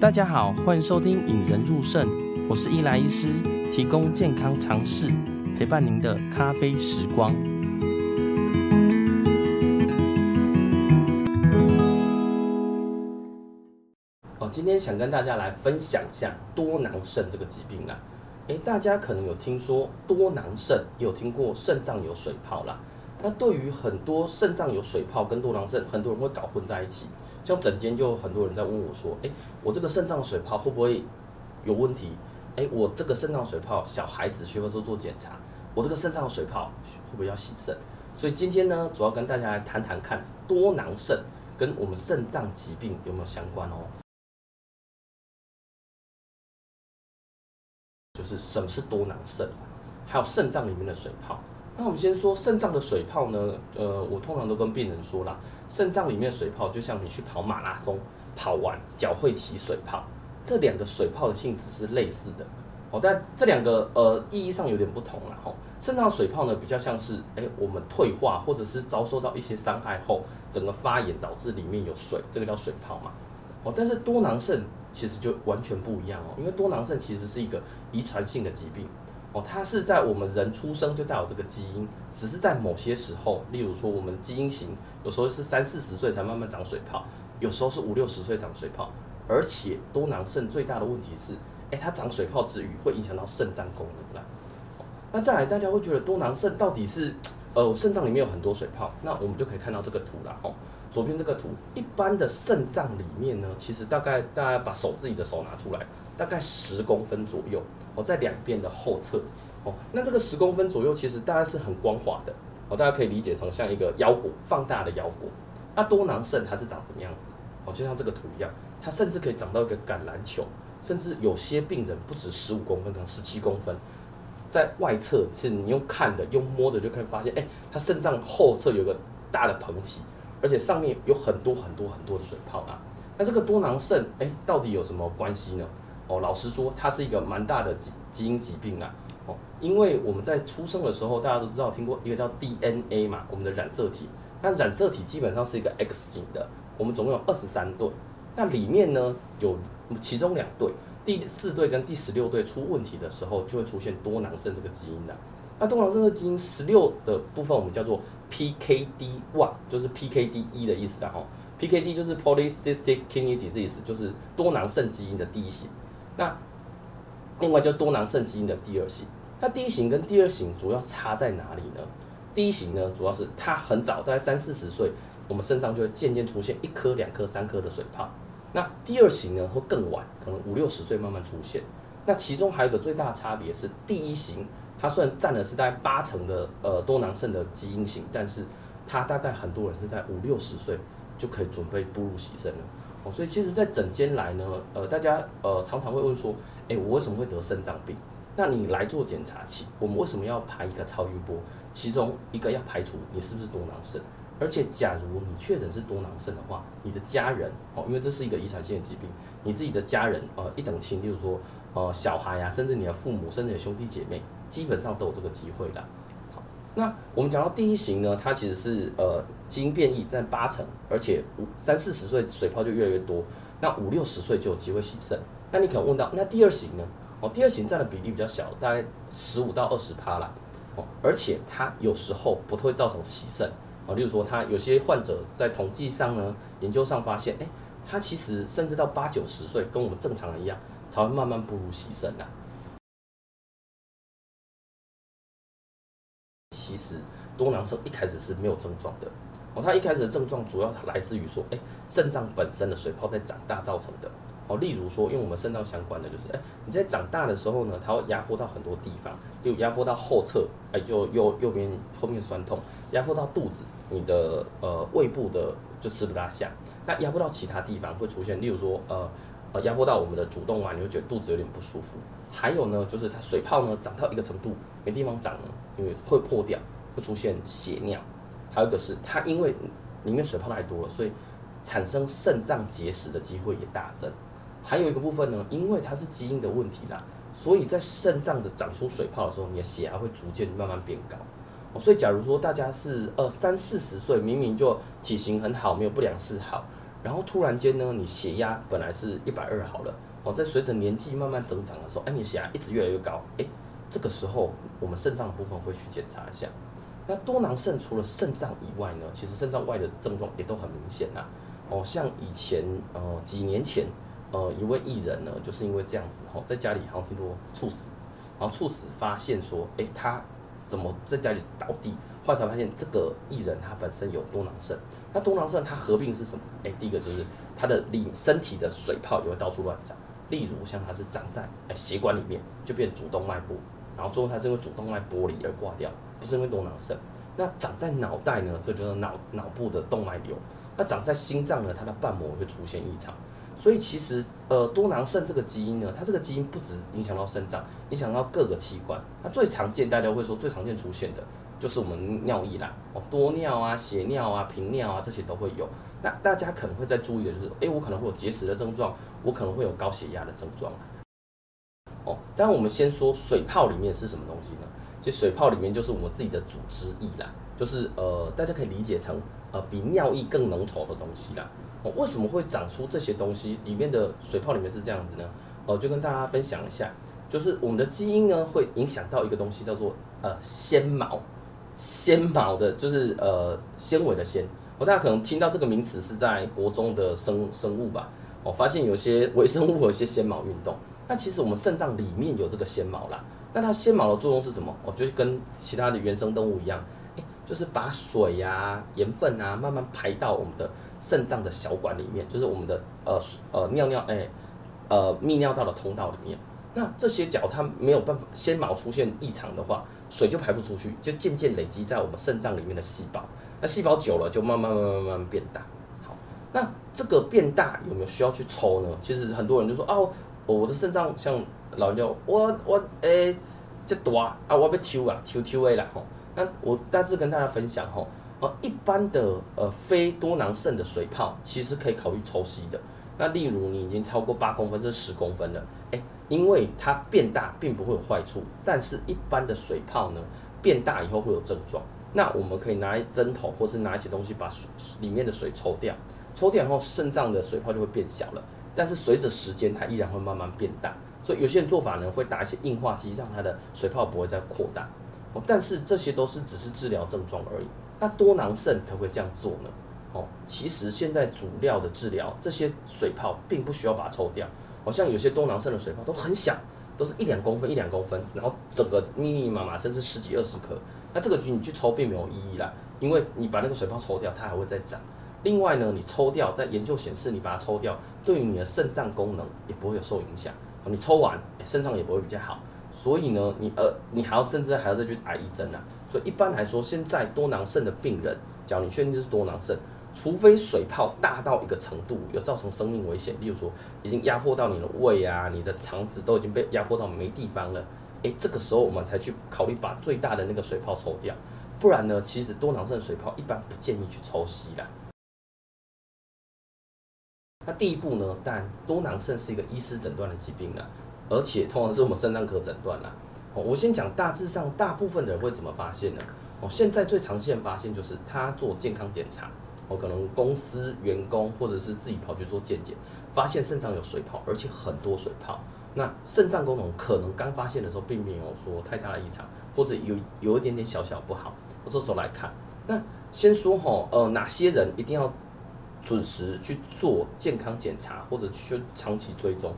大家好，欢迎收听《引人入胜》，我是伊莱医师，提供健康常识，陪伴您的咖啡时光。哦，今天想跟大家来分享一下多囊肾这个疾病啦。诶，大家可能有听说多囊肾，有听过肾脏有水泡啦。那对于很多肾脏有水泡跟多囊肾，很多人会搞混在一起。像整间就很多人在问我说：“诶，我这个肾脏水泡会不会有问题？诶，我这个肾脏水泡，小孩子需不需要做检查？我这个肾脏水泡会不会要洗肾？”所以今天呢，主要跟大家来谈谈看多囊肾跟我们肾脏疾病有没有相关哦。就是什么是多囊肾，还有肾脏里面的水泡。那我们先说肾脏的水泡呢，呃，我通常都跟病人说啦，肾脏里面水泡就像你去跑马拉松，跑完脚会起水泡，这两个水泡的性质是类似的哦，但这两个呃意义上有点不同啦。吼，肾脏水泡呢比较像是，哎，我们退化或者是遭受到一些伤害后，整个发炎导致里面有水，这个叫水泡嘛。哦，但是多囊肾其实就完全不一样哦，因为多囊肾其实是一个遗传性的疾病哦，它是在我们人出生就带有这个基因，只是在某些时候，例如说我们基因型有时候是三四十岁才慢慢长水泡，有时候是五六十岁长水泡，而且多囊肾最大的问题是，哎，它长水泡之余会影响到肾脏功能啦。那再来，大家会觉得多囊肾到底是呃肾脏里面有很多水泡，那我们就可以看到这个图啦，哦。左边这个图，一般的肾脏里面呢，其实大概大家把手自己的手拿出来，大概十公分左右哦，在两边的后侧哦，那这个十公分左右其实大概是很光滑的哦，大家可以理解成像一个腰果放大的腰果。那多囊肾它是长什么样子？哦，就像这个图一样，它甚至可以长到一个橄榄球，甚至有些病人不止十五公分，可能十七公分，在外侧是你用看的、用摸的就可以发现，哎，它肾脏后侧有个大的膨起。而且上面有很多很多很多的水泡啊，那这个多囊肾哎，到底有什么关系呢？哦，老实说，它是一个蛮大的基基因疾病啊。哦，因为我们在出生的时候，大家都知道听过一个叫 DNA 嘛，我们的染色体。那染色体基本上是一个 X 型的，我们总共有二十三对，那里面呢有其中两对，第四对跟第十六对出问题的时候，就会出现多囊肾这个基因的。那多囊肾的基因十六的部分，我们叫做 PKD one，就是 PKD 一的意思的哈。PKD 就是 Polycystic Kidney Disease，就是多囊肾基因的第一型。那另外就多囊肾基因的第二型。那第一型跟第二型主要差在哪里呢？第一型呢，主要是它很早，大概三四十岁，我们身上就会渐渐出现一颗、两颗、三颗的水泡。那第二型呢，会更晚，可能五六十岁慢慢出现。那其中还有一个最大的差别是第一型。它虽然占的是大概八成的呃多囊肾的基因型，但是它大概很多人是在五六十岁就可以准备步入洗肾了哦。所以其实，在诊间来呢，呃，大家呃常常会问说，诶，我为什么会得肾脏病？那你来做检查期，我们为什么要排一个超音波？其中一个要排除你是不是多囊肾，而且假如你确诊是多囊肾的话，你的家人哦，因为这是一个遗传性的疾病，你自己的家人呃一等亲，例如说呃小孩呀、啊，甚至你的父母，甚至你的兄弟姐妹。基本上都有这个机会的。那我们讲到第一型呢，它其实是呃基因变异占八成，而且五三四十岁水泡就越来越多，那五六十岁就有机会洗肾。那你可能问到，那第二型呢？哦，第二型占的比例比较小，大概十五到二十趴啦。哦，而且它有时候不会造成洗肾。哦，例如说，他有些患者在统计上呢，研究上发现，哎，他其实甚至到八九十岁，跟我们正常人一样，才会慢慢步入洗肾啊。是多囊肾一开始是没有症状的哦，它一开始的症状主要来自于说，哎，肾脏本身的水泡在长大造成的哦。例如说，因为我们肾脏相关的就是，哎，你在长大的时候呢，它会压迫到很多地方，就压迫到后侧，哎，就右右边后面酸痛，压迫到肚子，你的呃胃部的就吃不大下。那压迫到其他地方会出现，例如说，呃呃，压迫到我们的主动脉，你会觉得肚子有点不舒服。还有呢，就是它水泡呢长到一个程度，没地方长了，因为会破掉，会出现血尿。还有一个是它因为里面水泡太多了，所以产生肾脏结石的机会也大增。还有一个部分呢，因为它是基因的问题啦，所以在肾脏的长出水泡的时候，你的血压会逐渐慢慢变高。哦所以假如说大家是呃三四十岁，明明就体型很好，没有不良嗜好，然后突然间呢，你血压本来是一百二好了，哦，在随着年纪慢慢增长的时候，哎，你血压一直越来越高，哎，这个时候我们肾脏的部分会去检查一下。那多囊肾除了肾脏以外呢，其实肾脏外的症状也都很明显呐。哦，像以前呃几年前呃一位艺人呢，就是因为这样子哦，在家里好像听说猝死，然后猝死发现说，哎，他怎么在家里倒地？后来才发现这个艺人他本身有多囊肾。那多囊肾它合并是什么？哎，第一个就是他的里身体的水泡也会到处乱长，例如像他是长在哎血管里面，就变主动脉部，然后最后他是因为主动脉剥离而挂掉。不是因为多囊肾，那长在脑袋呢？这就是脑脑部的动脉瘤。那长在心脏呢？它的瓣膜会出现异常。所以其实呃多囊肾这个基因呢，它这个基因不只影响到肾脏，影响到各个器官。那最常见大家会说最常见出现的就是我们尿意啦，哦多尿啊、血尿啊、频尿啊这些都会有。那大家可能会再注意的就是，诶，我可能会有结石的症状，我可能会有高血压的症状。哦，当我们先说水泡里面是什么东西呢？其实水泡里面就是我们自己的组织液啦，就是呃，大家可以理解成呃比尿液更浓稠的东西啦。哦，为什么会长出这些东西？里面的水泡里面是这样子呢？呃，就跟大家分享一下，就是我们的基因呢会影响到一个东西叫做呃纤毛，纤毛的就是呃纤维的纤。哦，大家可能听到这个名词是在国中的生生物吧？哦，发现有些微生物有些纤毛运动，那其实我们肾脏里面有这个纤毛啦。那它纤毛的作用是什么？哦，就是跟其他的原生动物一样，欸，就是把水呀、盐分啊慢慢排到我们的肾脏的小管里面，就是我们的呃呃尿尿哎呃泌尿道的通道里面。那这些脚它没有办法纤毛出现异常的话，水就排不出去，就渐渐累积在我们肾脏里面的细胞。那细胞久了就慢慢慢慢慢慢变大。好，那这个变大有没有需要去抽呢？其实很多人就说哦，我的肾脏像。老人就我我诶，这大啊，我要抽啊，抽抽诶啦吼。那我大致跟大家分享吼，呃，一般的呃非多囊肾的水泡，其实可以考虑抽吸的。那例如你已经超过八公分，这十公分了，诶，因为它变大并不会有坏处，但是一般的水泡呢，变大以后会有症状。那我们可以拿一针头，或是拿一些东西把水里面的水抽掉，抽掉以后肾脏的水泡就会变小了。但是随着时间，它依然会慢慢变大。所以有些人做法呢，会打一些硬化剂，让它的水泡不会再扩大。哦，但是这些都是只是治疗症状而已。那多囊肾可不可以这样做呢？哦，其实现在主料的治疗，这些水泡并不需要把它抽掉。好像有些多囊肾的水泡都很小，都是一两公分、一两公分，然后整个密密麻麻，甚至十几二十颗。那这个局你去抽并没有意义啦，因为你把那个水泡抽掉，它还会再长。另外呢，你抽掉，在研究显示，你把它抽掉，对于你的肾脏功能也不会有受影响。你抽完，肾脏也不会比较好，所以呢，你呃，你还要甚至还要再去打一针啊。所以一般来说，现在多囊肾的病人，只要你确定这是多囊肾，除非水泡大到一个程度，有造成生命危险，例如说已经压迫到你的胃啊，你的肠子都已经被压迫到没地方了，诶，这个时候我们才去考虑把最大的那个水泡抽掉。不然呢，其实多囊肾水泡一般不建议去抽吸的。那第一步呢？但多囊肾是一个医师诊断的疾病啊，而且通常是我们肾脏科诊断啦。我先讲大致上，大部分的人会怎么发现呢？哦，现在最常见发现就是他做健康检查，哦，可能公司员工或者是自己跑去做健检，发现肾脏有水泡，而且很多水泡。那肾脏功能可能刚发现的时候并没有说太大的异常，或者有有一点点小小不好。我这时候来看，那先说哈，呃，哪些人一定要？准时去做健康检查，或者去长期追踪，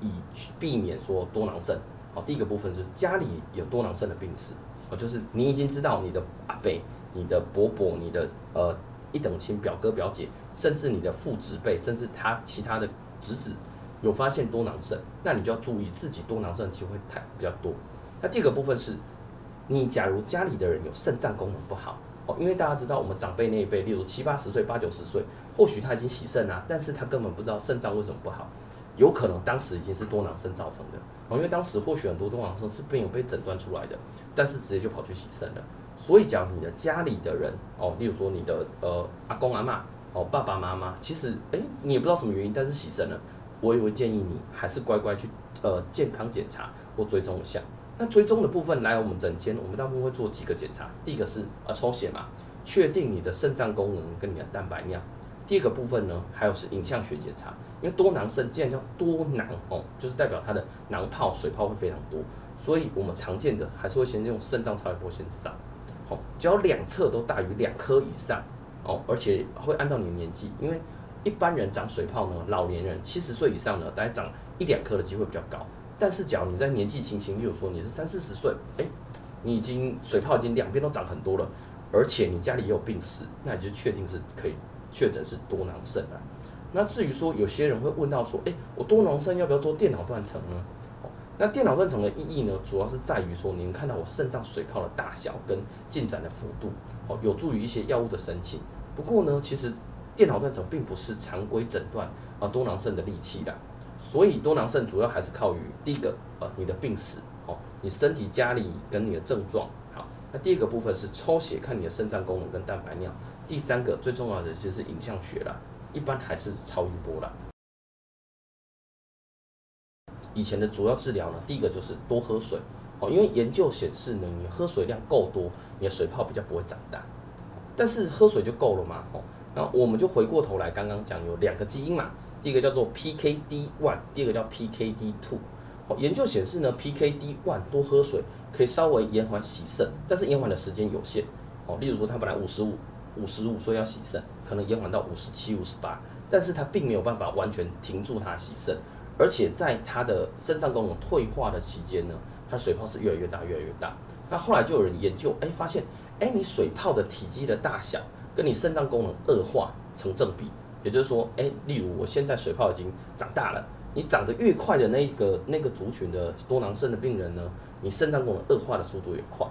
以避免说多囊肾。好，第一个部分就是家里有多囊肾的病史，哦，就是你已经知道你的阿伯、你的伯伯、你的呃一等亲表哥表姐，甚至你的父子辈，甚至他其他的侄子有发现多囊肾，那你就要注意自己多囊肾机会太比较多。那第二个部分是，你假如家里的人有肾脏功能不好。哦，因为大家知道，我们长辈那一辈，例如七八十岁、八九十岁，或许他已经洗肾了，但是他根本不知道肾脏为什么不好，有可能当时已经是多囊肾造成的。哦，因为当时或许很多多囊肾是没有被诊断出来的，但是直接就跑去洗肾了。所以，假如你的家里的人，哦，例如说你的呃阿公阿嬷，哦爸爸妈妈，其实诶你也不知道什么原因，但是洗肾了，我也会建议你还是乖乖去呃健康检查或追踪一下。那追踪的部分来我们诊间，我们大部分会做几个检查。第一个是呃抽血嘛，确定你的肾脏功能跟你的蛋白尿。第二个部分呢，还有是影像学检查，因为多囊肾既然叫多囊哦，就是代表它的囊泡水泡会非常多，所以我们常见的还是会先用肾脏超音波先扫。哦，只要两侧都大于两颗以上哦，而且会按照你的年纪，因为一般人长水泡呢，老年人七十岁以上呢，大概长一两颗的机会比较高。但是，假如你在年纪轻轻，例如说你是三四十岁，哎，你已经水泡已经两边都长很多了，而且你家里也有病史，那你就确定是可以确诊是多囊肾了。那至于说有些人会问到说，哎，我多囊肾要不要做电脑断层呢？哦，那电脑断层的意义呢，主要是在于说，你能看到我肾脏水泡的大小跟进展的幅度，哦，有助于一些药物的申请。不过呢，其实电脑断层并不是常规诊断啊多囊肾的利器啦。所以多囊肾主要还是靠于第一个，呃，你的病史，哦，你身体家里跟你的症状，好，那第二个部分是抽血看你的肾脏功能跟蛋白尿，第三个最重要的其实是影像学啦，一般还是超音波啦。以前的主要治疗呢，第一个就是多喝水，哦，因为研究显示呢，你喝水量够多，你的水泡比较不会长大，但是喝水就够了嘛，哦，那我们就回过头来刚刚讲有两个基因嘛。第一个叫做 PKD one，第二个叫 PKD two。哦，研究显示呢，PKD one 多喝水可以稍微延缓洗肾，但是延缓的时间有限。哦，例如说他本来五十五、五十五岁要洗肾，可能延缓到五十七、五十八，但是他并没有办法完全停住他洗肾，而且在他的肾脏功能退化的期间呢，他水泡是越来越大、越来越大。那后来就有人研究，哎，发现，哎，你水泡的体积的大小跟你肾脏功能恶化成正比。也就是说，哎，例如我现在水泡已经长大了，你长得越快的那个那个族群的多囊肾的病人呢，你肾脏功能恶化的速度越快。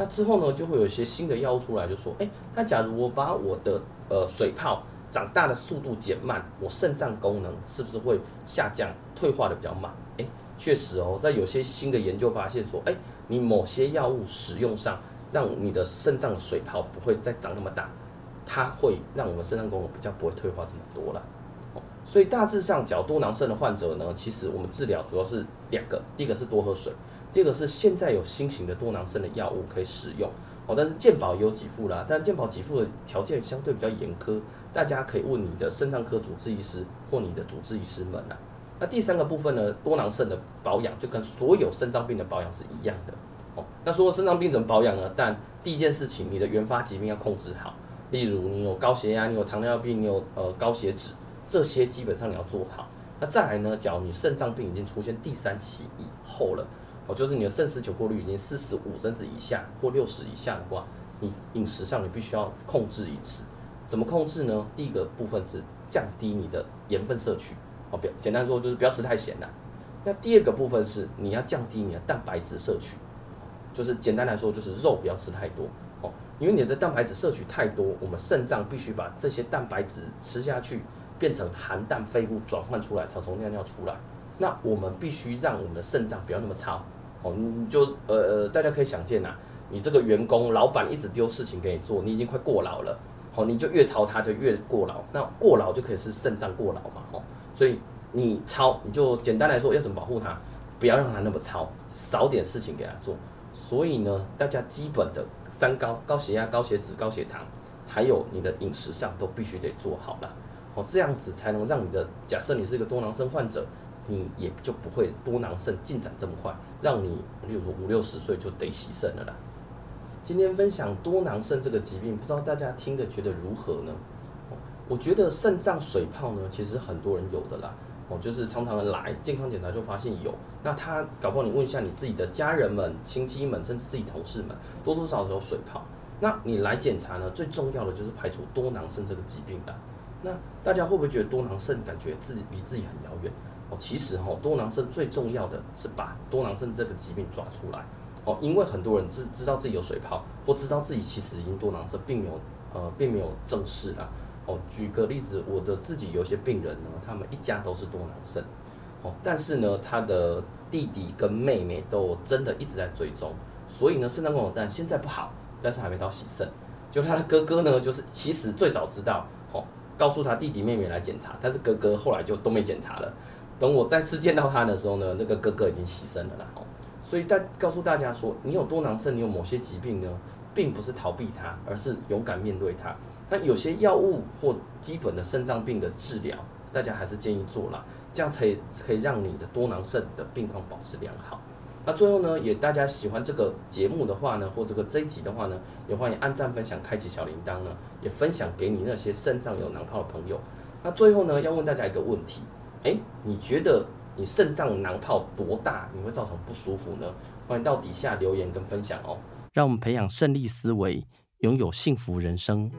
那之后呢，就会有一些新的药物出来，就说，哎，那假如我把我的呃水泡长大的速度减慢，我肾脏功能是不是会下降，退化的比较慢？哎，确实哦，在有些新的研究发现说，哎，你某些药物使用上，让你的肾脏水泡不会再长那么大。它会让我们肾脏功能比较不会退化这么多了，哦，所以大致上，假如多囊肾的患者呢，其实我们治疗主要是两个，第一个是多喝水，第二个是现在有新型的多囊肾的药物可以使用，哦，但是健保也有给付啦，但健保给付的条件相对比较严苛，大家可以问你的肾脏科主治医师或你的主治医师们呐。那第三个部分呢，多囊肾的保养就跟所有肾脏病的保养是一样的，哦，那说肾脏病怎么保养呢？但第一件事情，你的原发疾病要控制好。例如你有高血压，你有糖尿病，你有呃高血脂，这些基本上你要做好。那再来呢，假如你肾脏病已经出现第三期以后了，哦，就是你的肾丝球过滤已经四十五甚至以下或六十以下的话，你饮食上你必须要控制饮食。怎么控制呢？第一个部分是降低你的盐分摄取，哦，不要简单说就是不要吃太咸了。那第二个部分是你要降低你的蛋白质摄取，就是简单来说就是肉不要吃太多哦。因为你的蛋白质摄取太多，我们肾脏必须把这些蛋白质吃下去，变成含氮废物转换出来，才从尿尿出来。那我们必须让我们的肾脏不要那么差。哦，你就呃呃，大家可以想见呐，你这个员工老板一直丢事情给你做，你已经快过劳了。好，你就越操他，就越过劳。那过劳就可以是肾脏过劳嘛。哦，所以你操，你就简单来说要怎么保护他，不要让他那么操，少点事情给他做。所以呢，大家基本的三高：高血压、高血脂、高血糖，还有你的饮食上都必须得做好了。哦，这样子才能让你的，假设你是一个多囊肾患者，你也就不会多囊肾进展这么快，让你例如说五六十岁就得洗肾了啦。今天分享多囊肾这个疾病，不知道大家听的觉得如何呢？我觉得肾脏水泡呢，其实很多人有的啦。哦，就是常常的来健康检查就发现有，那他搞不好你问一下你自己的家人们、亲戚们，甚至自己同事们，多多少少有水泡。那你来检查呢，最重要的就是排除多囊肾这个疾病的。那大家会不会觉得多囊肾感觉自己离自己很遥远？哦，其实哈，多囊肾最重要的是把多囊肾这个疾病抓出来。哦，因为很多人知知道自己有水泡，或知道自己其实已经多囊肾，并没有呃，并没有正视啦。哦，举个例子，我的自己有些病人呢，他们一家都是多囊肾，哦，但是呢，他的弟弟跟妹妹都真的一直在追踪，所以呢，肾脏功能但现在不好，但是还没到洗肾。就他的哥哥呢，就是其实最早知道，哦，告诉他弟弟妹妹来检查，但是哥哥后来就都没检查了。等我再次见到他的时候呢，那个哥哥已经牺牲了啦，所以大告诉大家说，你有多囊肾，你有某些疾病呢，并不是逃避它，而是勇敢面对它。那有些药物或基本的肾脏病的治疗，大家还是建议做啦，这样才可以让你的多囊肾的病况保持良好。那最后呢，也大家喜欢这个节目的话呢，或这个这一集的话呢，也欢迎按赞、分享、开启小铃铛呢，也分享给你那些肾脏有囊泡的朋友。那最后呢，要问大家一个问题，诶，你觉得你肾脏囊泡多大，你会造成不舒服呢？欢迎到底下留言跟分享哦。让我们培养胜利思维，拥有幸福人生。